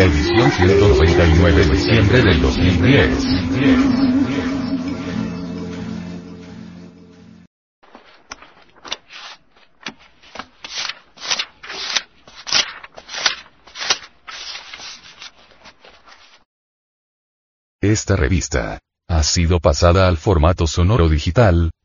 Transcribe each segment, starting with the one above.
Edición 199 de diciembre del 2010. Esta revista ha sido pasada al formato sonoro digital,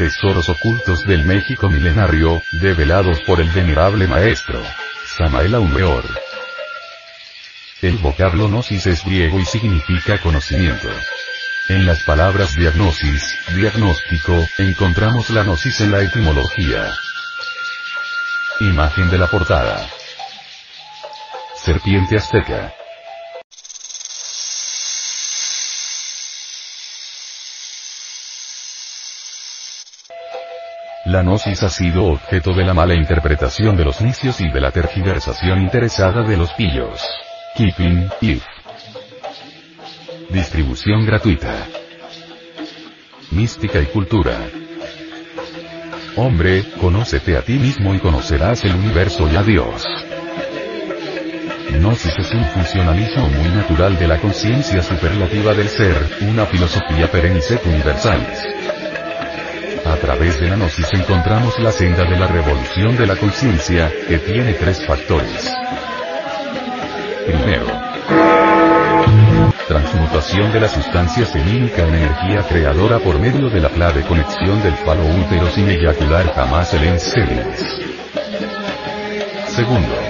Tesoros ocultos del México milenario, develados por el venerable maestro. Samael Aumeor. El vocablo gnosis es griego y significa conocimiento. En las palabras diagnosis, diagnóstico, encontramos la gnosis en la etimología. Imagen de la portada. Serpiente azteca. La gnosis ha sido objeto de la mala interpretación de los nicios y de la tergiversación interesada de los pillos. Keeping, if. Distribución gratuita. Mística y cultura. Hombre, conócete a ti mismo y conocerás el universo y a Dios. Gnosis es un funcionalismo muy natural de la conciencia superlativa del ser, una filosofía perenne et universalis. A través de la gnosis encontramos la senda de la revolución de la conciencia, que tiene tres factores. Primero, transmutación de la sustancia semínica en energía creadora por medio de la clave conexión del falo útero sin eyacular jamás el enseres. Segundo,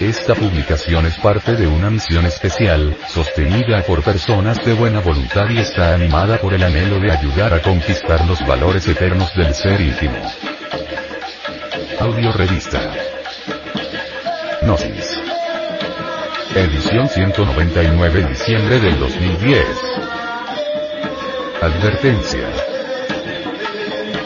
Esta publicación es parte de una misión especial, sostenida por personas de buena voluntad y está animada por el anhelo de ayudar a conquistar los valores eternos del ser íntimo. Audio Revista. Gnosis. Edición 199 diciembre del 2010. Advertencia.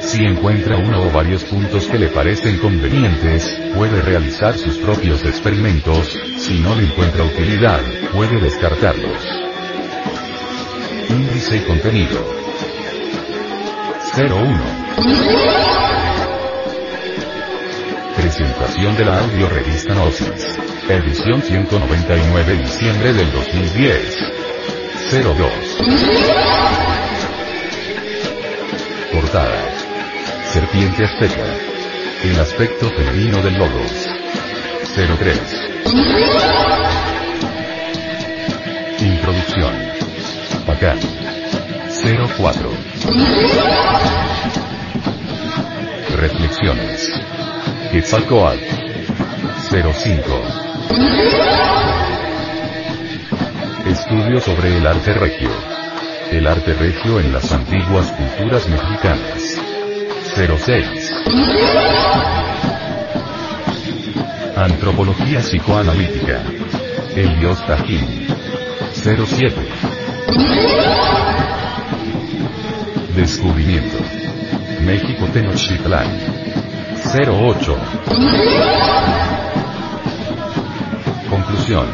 Si encuentra uno o varios puntos que le parecen convenientes, puede realizar sus propios experimentos, si no le encuentra utilidad, puede descartarlos. Índice y contenido. 01. Presentación de la audio revista Gnosis. Edición 199 diciembre del 2010. 02. Portada. Serpiente azteca. El aspecto femenino del logos. 03. Introducción. Bacán. 04. Reflexiones. Quetzalcoatl. 05. estudio sobre el arte regio. El arte regio en las antiguas culturas mexicanas. 06. Antropología psicoanalítica. Elios Tajín. 07. Descubrimiento. México Tenochtitlán. 08. Conclusión.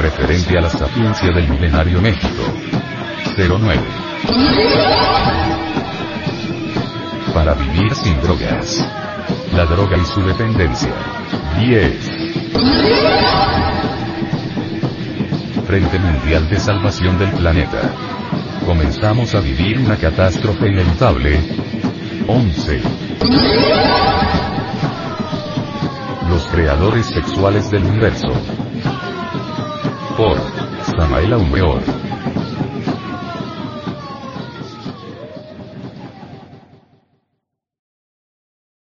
Referente a la sapiencia del milenario México. 09. Para vivir sin drogas. La droga y su dependencia. 10. Frente Mundial de Salvación del Planeta. Comenzamos a vivir una catástrofe inevitable. 11. Los creadores sexuales del universo. Por Samael Aumeor.